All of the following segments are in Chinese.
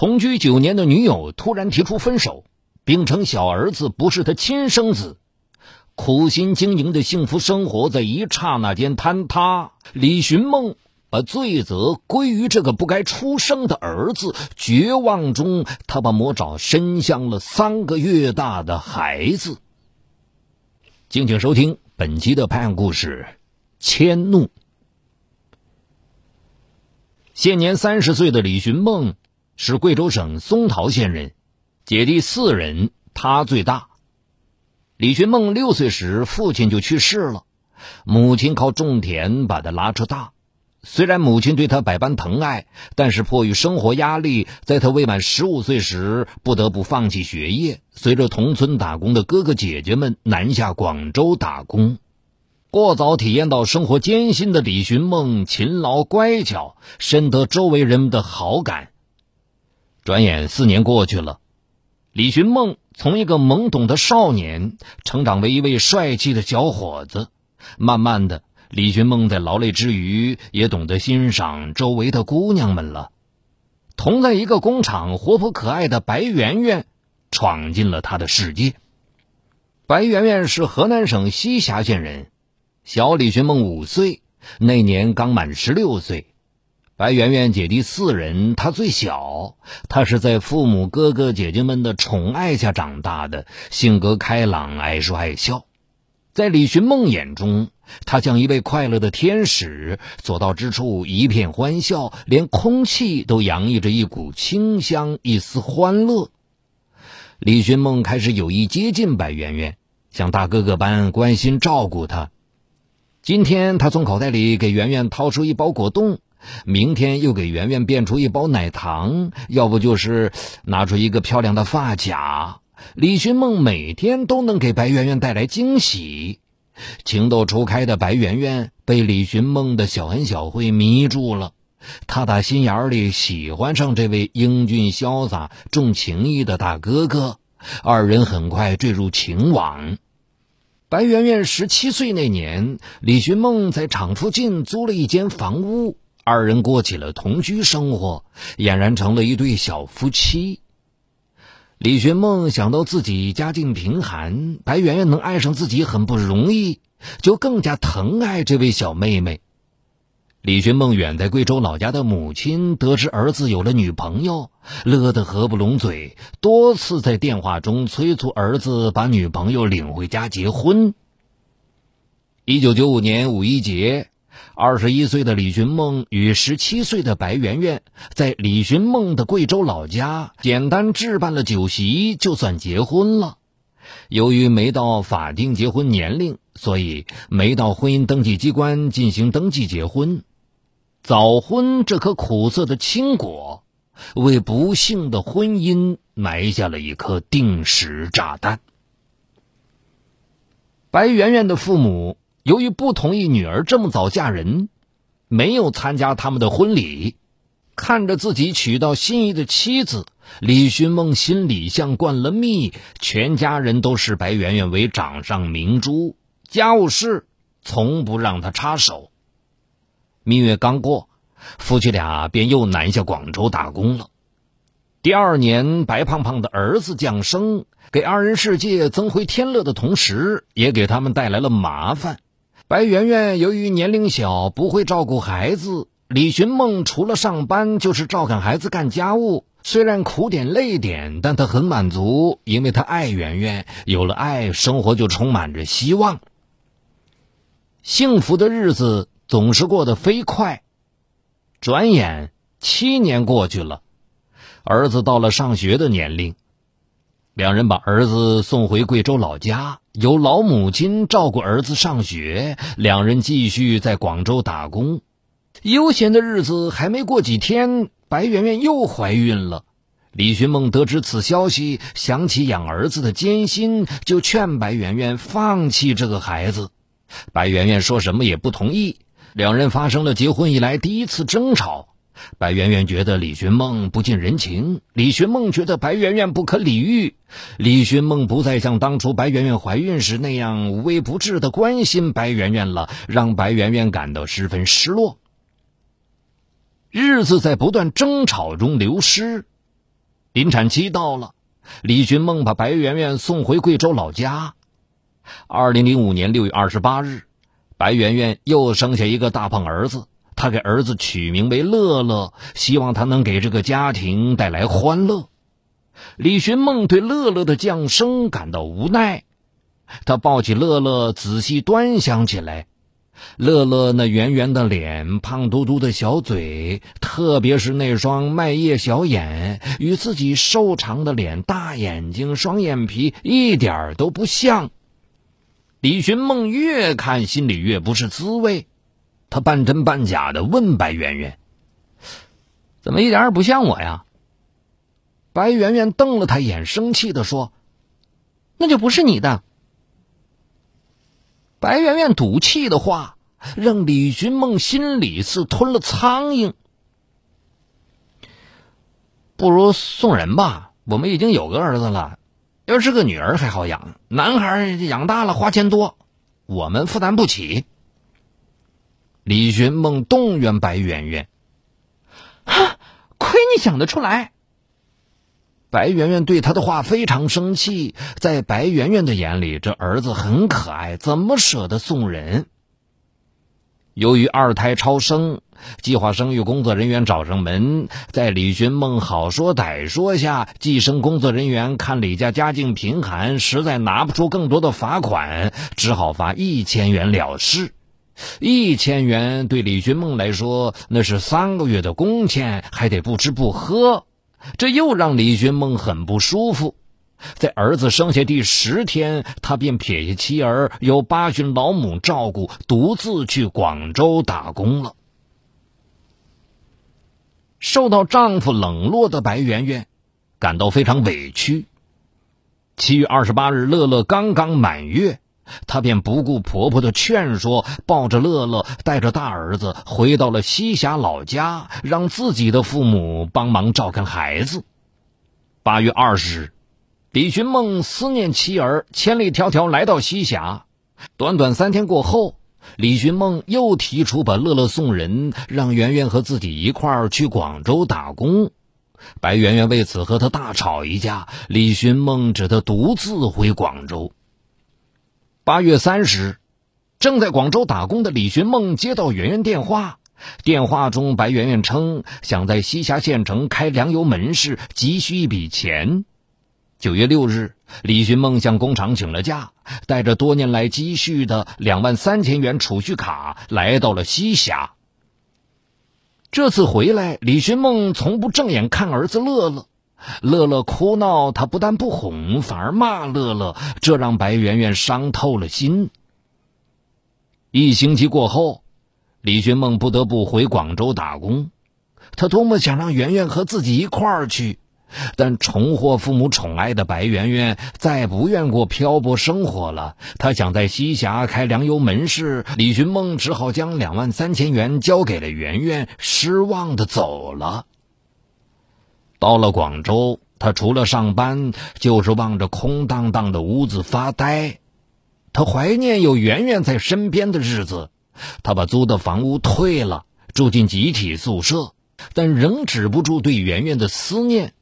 同居九年的女友突然提出分手，并称小儿子不是他亲生子。苦心经营的幸福生活在一刹那间坍塌。李寻梦把罪责归于这个不该出生的儿子，绝望中，他把魔爪伸向了三个月大的孩子。敬请收听本期的拍案故事《迁怒》。现年三十岁的李寻梦是贵州省松桃县人，姐弟四人，他最大。李寻梦六岁时，父亲就去世了，母亲靠种田把他拉扯大。虽然母亲对他百般疼爱，但是迫于生活压力，在他未满十五岁时，不得不放弃学业，随着同村打工的哥哥姐姐们南下广州打工。过早体验到生活艰辛的李寻梦，勤劳乖巧，深得周围人们的好感。转眼四年过去了。李寻梦从一个懵懂的少年成长为一位帅气的小伙子，慢慢的，李寻梦在劳累之余也懂得欣赏周围的姑娘们了。同在一个工厂，活泼可爱的白圆圆闯进了他的世界。白圆圆是河南省西峡县人，小李寻梦五岁，那年刚满十六岁。白圆圆姐弟四人，她最小。她是在父母、哥哥、姐姐们的宠爱下长大的，性格开朗，爱说爱笑。在李寻梦眼中，她像一位快乐的天使，所到之处一片欢笑，连空气都洋溢着一股清香，一丝欢乐。李寻梦开始有意接近白圆圆，像大哥哥般关心照顾她。今天，他从口袋里给圆圆掏出一包果冻。明天又给圆圆变出一包奶糖，要不就是拿出一个漂亮的发卡。李寻梦每天都能给白圆圆带来惊喜。情窦初开的白圆圆被李寻梦的小恩小惠迷住了，她打心眼里喜欢上这位英俊潇洒、重情义的大哥哥。二人很快坠入情网。白圆圆十七岁那年，李寻梦在厂附近租了一间房屋。二人过起了同居生活，俨然成了一对小夫妻。李寻梦想到自己家境贫寒，白圆圆能爱上自己很不容易，就更加疼爱这位小妹妹。李寻梦远在贵州老家的母亲得知儿子有了女朋友，乐得合不拢嘴，多次在电话中催促儿子把女朋友领回家结婚。一九九五年五一节。二十一岁的李寻梦与十七岁的白圆圆在李寻梦的贵州老家简单置办了酒席，就算结婚了。由于没到法定结婚年龄，所以没到婚姻登记机关进行登记结婚。早婚这颗苦涩的青果，为不幸的婚姻埋下了一颗定时炸弹。白圆圆的父母。由于不同意女儿这么早嫁人，没有参加他们的婚礼。看着自己娶到心仪的妻子，李寻梦心里像灌了蜜。全家人都视白圆圆为掌上明珠，家务事从不让她插手。蜜月刚过，夫妻俩便又南下广州打工了。第二年，白胖胖的儿子降生，给二人世界增回天乐的同时，也给他们带来了麻烦。白圆圆由于年龄小，不会照顾孩子。李寻梦除了上班，就是照看孩子、干家务。虽然苦点累点，但他很满足，因为他爱圆圆。有了爱，生活就充满着希望。幸福的日子总是过得飞快。转眼七年过去了，儿子到了上学的年龄。两人把儿子送回贵州老家，由老母亲照顾儿子上学。两人继续在广州打工，悠闲的日子还没过几天，白圆圆又怀孕了。李寻梦得知此消息，想起养儿子的艰辛，就劝白圆圆放弃这个孩子。白圆圆说什么也不同意，两人发生了结婚以来第一次争吵。白圆圆觉得李寻梦不近人情，李寻梦觉得白圆圆不可理喻。李寻梦不再像当初白圆圆怀孕时那样无微不至的关心白圆圆了，让白圆圆感到十分失落。日子在不断争吵中流失，临产期到了，李寻梦把白圆圆送回贵州老家。二零零五年六月二十八日，白圆圆又生下一个大胖儿子，他给儿子取名为乐乐，希望他能给这个家庭带来欢乐。李寻梦对乐乐的降生感到无奈，他抱起乐乐仔细端详起来。乐乐那圆圆的脸、胖嘟嘟的小嘴，特别是那双麦叶小眼，与自己瘦长的脸、大眼睛、双眼皮一点都不像。李寻梦越看心里越不是滋味，他半真半假的问白圆圆：“怎么一点也不像我呀？”白圆圆瞪了他一眼，生气的说：“那就不是你的。”白圆圆赌气的话，让李寻梦心里似吞了苍蝇。不如送人吧，我们已经有个儿子了，要是个女儿还好养，男孩养大了花钱多，我们负担不起。李寻梦动员白圆圆：“哈，亏你想得出来！”白圆圆对他的话非常生气，在白圆圆的眼里，这儿子很可爱，怎么舍得送人？由于二胎超生，计划生育工作人员找上门，在李寻梦好说歹说下，计生工作人员看李家家境贫寒，实在拿不出更多的罚款，只好罚一千元了事。一千元对李寻梦来说，那是三个月的工钱，还得不吃不喝。这又让李寻梦很不舒服。在儿子生下第十天，他便撇下妻儿，由八旬老母照顾，独自去广州打工了。受到丈夫冷落的白圆圆，感到非常委屈。七月二十八日，乐乐刚刚满月。她便不顾婆婆的劝说，抱着乐乐，带着大儿子回到了西峡老家，让自己的父母帮忙照看孩子。八月二十日，李寻梦思念妻儿，千里迢迢来到西峡。短短三天过后，李寻梦又提出把乐乐送人，让圆圆和自己一块儿去广州打工。白圆圆为此和他大吵一架，李寻梦只得独自回广州。八月三十，正在广州打工的李寻梦接到圆圆电话，电话中白圆圆称想在西峡县城开粮油门市，急需一笔钱。九月六日，李寻梦向工厂请了假，带着多年来积蓄的两万三千元储蓄卡来到了西峡。这次回来，李寻梦从不正眼看儿子乐乐。乐乐哭闹，他不但不哄，反而骂乐乐，这让白圆圆伤透了心。一星期过后，李寻梦不得不回广州打工。他多么想让圆圆和自己一块儿去，但重获父母宠爱的白圆圆再不愿过漂泊生活了。他想在西峡开粮油门市，李寻梦只好将两万三千元交给了圆圆，失望的走了。到了广州，他除了上班，就是望着空荡荡的屋子发呆。他怀念有圆圆在身边的日子。他把租的房屋退了，住进集体宿舍，但仍止不住对圆圆的思念。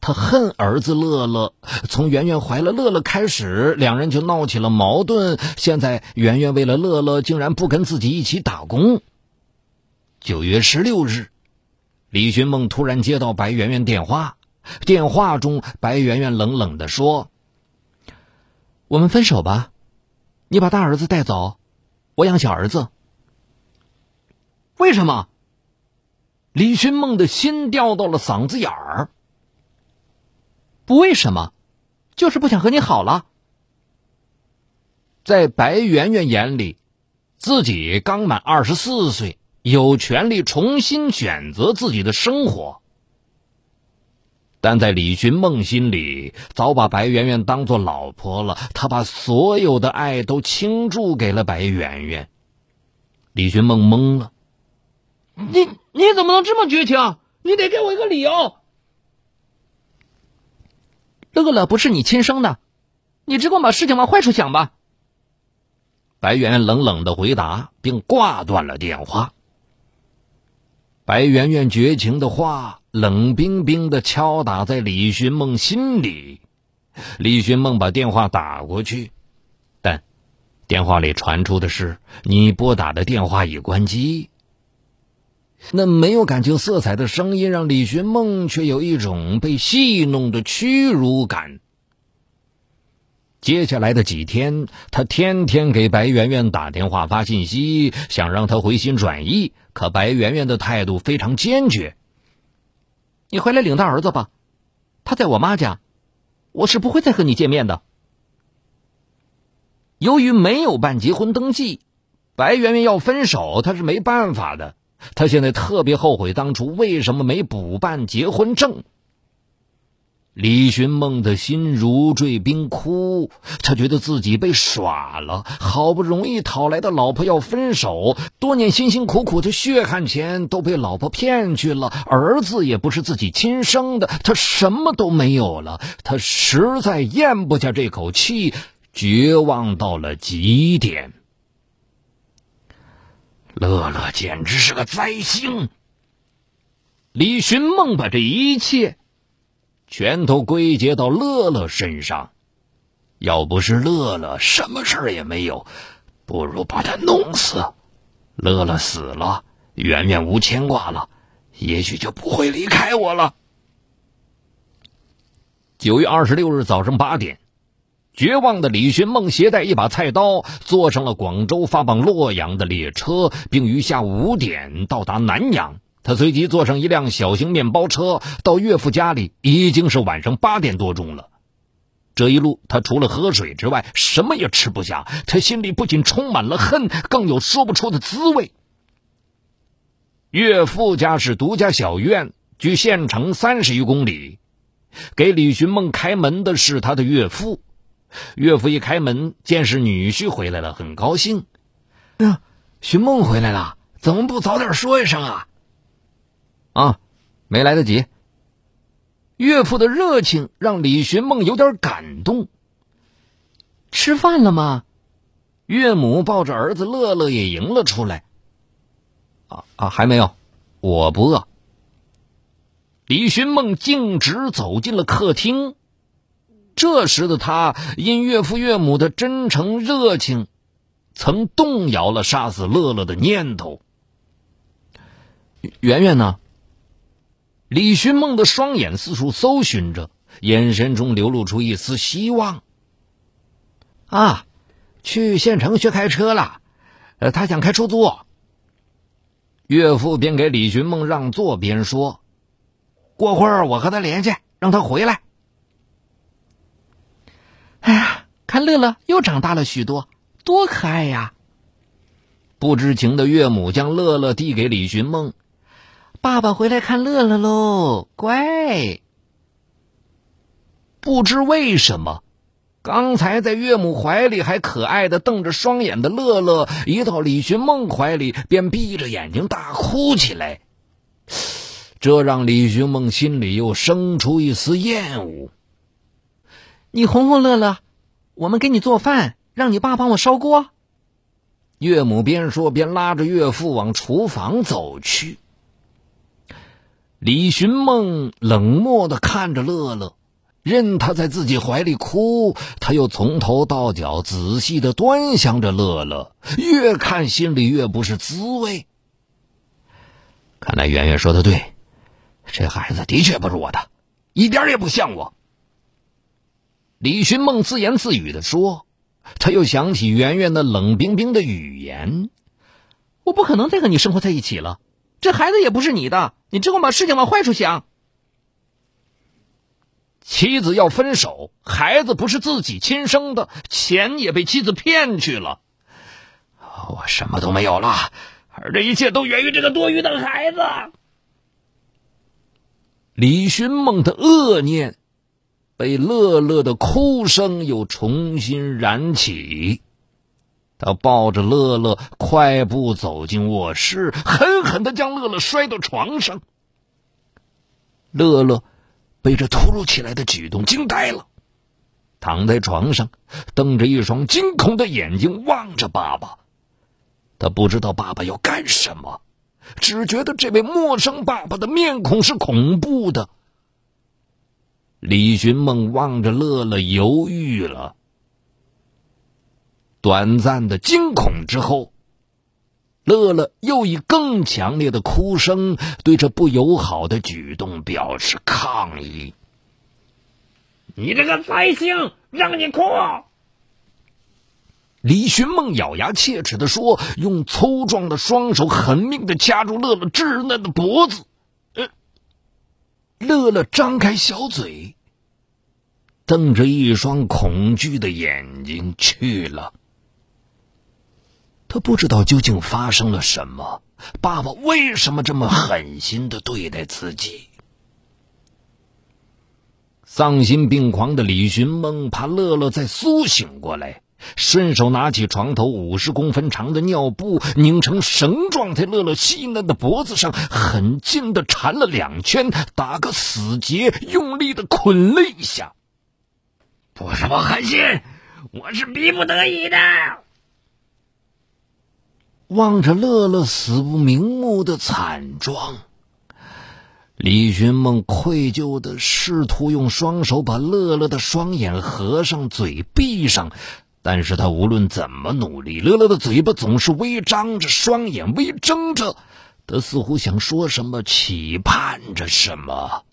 他恨儿子乐乐。从圆圆怀了乐乐开始，两人就闹起了矛盾。现在圆圆为了乐乐，竟然不跟自己一起打工。九月十六日。李寻梦突然接到白圆圆电话，电话中白圆圆冷冷的说：“我们分手吧，你把大儿子带走，我养小儿子。”为什么？李寻梦的心掉到了嗓子眼儿。不为什么，就是不想和你好了。在白圆圆眼里，自己刚满二十四岁。有权利重新选择自己的生活，但在李寻梦心里，早把白圆圆当做老婆了。他把所有的爱都倾注给了白圆圆。李寻梦懵了：“你你怎么能这么绝情？你得给我一个理由。”乐乐不是你亲生的，你只管把事情往坏处想吧。白圆圆冷冷的回答，并挂断了电话。白圆圆绝情的话冷冰冰的敲打在李寻梦心里。李寻梦把电话打过去，但电话里传出的是“你拨打的电话已关机”。那没有感情色彩的声音让李寻梦却有一种被戏弄的屈辱感。接下来的几天，他天天给白圆圆打电话发信息，想让她回心转意。可白圆圆的态度非常坚决：“你回来领他儿子吧，他在我妈家，我是不会再和你见面的。”由于没有办结婚登记，白圆圆要分手，她是没办法的。她现在特别后悔当初为什么没补办结婚证。李寻梦的心如坠冰窟，他觉得自己被耍了，好不容易讨来的老婆要分手，多年辛辛苦苦的血汗钱都被老婆骗去了，儿子也不是自己亲生的，他什么都没有了，他实在咽不下这口气，绝望到了极点。乐乐简直是个灾星。李寻梦把这一切。全都归结到乐乐身上，要不是乐乐，什么事儿也没有，不如把他弄死。乐乐死了，圆圆无牵挂了，也许就不会离开我了。九月二十六日早上八点，绝望的李寻梦携带一把菜刀，坐上了广州发往洛阳的列车，并于下午五点到达南阳。他随即坐上一辆小型面包车，到岳父家里，已经是晚上八点多钟了。这一路，他除了喝水之外，什么也吃不下。他心里不仅充满了恨，更有说不出的滋味。岳父家是独家小院，距县城三十余公里。给李寻梦开门的是他的岳父。岳父一开门，见是女婿回来了，很高兴。呀，寻梦回来了，怎么不早点说一声啊？啊，没来得及。岳父的热情让李寻梦有点感动。吃饭了吗？岳母抱着儿子乐乐也迎了出来。啊啊，还没有，我不饿。李寻梦径直走进了客厅。这时的他，因岳父岳母的真诚热情，曾动摇了杀死乐乐的念头。圆圆呢？李寻梦的双眼四处搜寻着，眼神中流露出一丝希望。啊，去县城学开车了，呃，他想开出租。岳父边给李寻梦让座边说：“过会儿我和他联系，让他回来。”哎呀，看乐乐又长大了许多，多可爱呀！不知情的岳母将乐乐递给李寻梦。爸爸回来看乐乐喽，乖。不知为什么，刚才在岳母怀里还可爱的瞪着双眼的乐乐，一到李寻梦怀里便闭着眼睛大哭起来。这让李寻梦心里又生出一丝厌恶。你哄哄乐乐，我们给你做饭，让你爸帮我烧锅。岳母边说边拉着岳父往厨房走去。李寻梦冷漠的看着乐乐，任他在自己怀里哭，他又从头到脚仔细的端详着乐乐，越看心里越不是滋味。看来圆圆说的对，这孩子的确不是我的，一点也不像我。李寻梦自言自语的说，他又想起圆圆那冷冰冰的语言：“我不可能再和你生活在一起了。”这孩子也不是你的，你只管把事情往坏处想。妻子要分手，孩子不是自己亲生的，钱也被妻子骗去了，我什么都没有了，而这一切都源于这个多余的孩子。李寻梦的恶念，被乐乐的哭声又重新燃起。他抱着乐乐，快步走进卧室，狠狠的将乐乐摔到床上。乐乐被这突如其来的举动惊呆了，躺在床上，瞪着一双惊恐的眼睛望着爸爸。他不知道爸爸要干什么，只觉得这位陌生爸爸的面孔是恐怖的。李寻梦望着乐乐，犹豫了。短暂的惊恐之后，乐乐又以更强烈的哭声对这不友好的举动表示抗议：“你这个灾星，让你哭！”李寻梦咬牙切齿的说，用粗壮的双手狠命的掐住乐乐稚嫩的脖子。乐乐张开小嘴，瞪着一双恐惧的眼睛去了。他不知道究竟发生了什么，爸爸为什么这么狠心的对待自己？丧心病狂的李寻梦怕乐乐再苏醒过来，顺手拿起床头五十公分长的尿布，拧成绳状，在乐乐细嫩的脖子上狠劲的缠了两圈，打个死结，用力的捆了一下。不是我狠心，我是逼不得已的。望着乐乐死不瞑目的惨状，李寻梦愧疚的试图用双手把乐乐的双眼合上，嘴闭上，但是他无论怎么努力，乐乐的嘴巴总是微张着，双眼微睁着，他似乎想说什么，期盼着什么。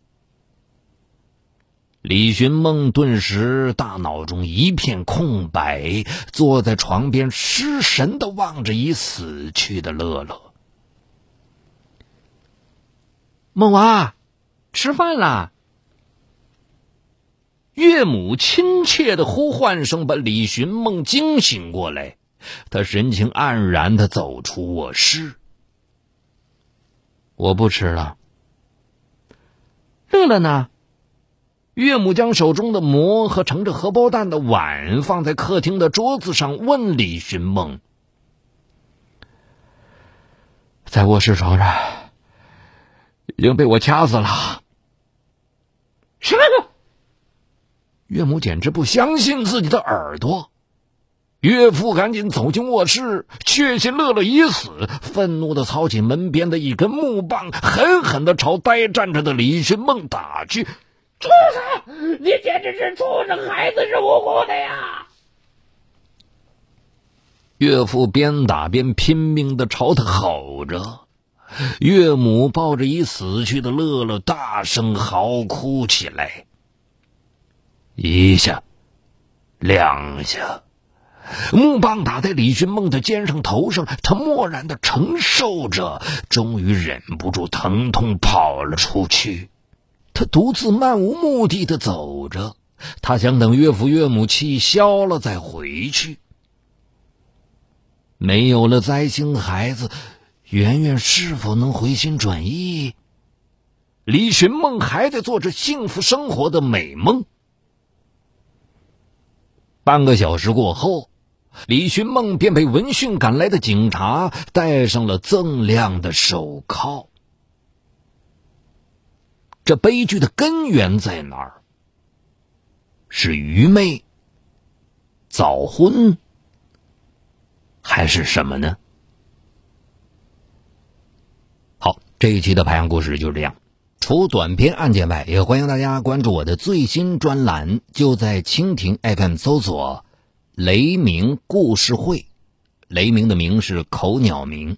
李寻梦顿时大脑中一片空白，坐在床边失神的望着已死去的乐乐。梦娃，吃饭啦！岳母亲切的呼唤声把李寻梦惊醒过来，他神情黯然的走出卧室。我不吃了。乐乐呢？岳母将手中的馍和盛着荷包蛋的碗放在客厅的桌子上，问李寻梦：“在卧室床上，已经被我掐死了。”什么？岳母简直不相信自己的耳朵。岳父赶紧走进卧室，确信乐乐已死，愤怒的操起门边的一根木棒，狠狠的朝呆站着的李寻梦打去。畜生！你简直是畜生！孩子是无辜的呀！岳父边打边拼命的朝他吼着，岳母抱着已死去的乐乐，大声嚎哭起来。一下，两下，木棒打在李寻梦的肩上、头上，他默然的承受着，终于忍不住疼痛，跑了出去。他独自漫无目的的走着，他想等岳父岳母气消了再回去。没有了灾星孩子，圆圆是否能回心转意？李寻梦还在做着幸福生活的美梦。半个小时过后，李寻梦便被闻讯赶来的警察戴上了锃亮的手铐。这悲剧的根源在哪儿？是愚昧、早婚，还是什么呢？好，这一期的排行故事就是这样。除短篇案件外，也欢迎大家关注我的最新专栏，就在蜻蜓 FM 搜索“雷鸣故事会”，雷鸣的鸣是口鸟鸣。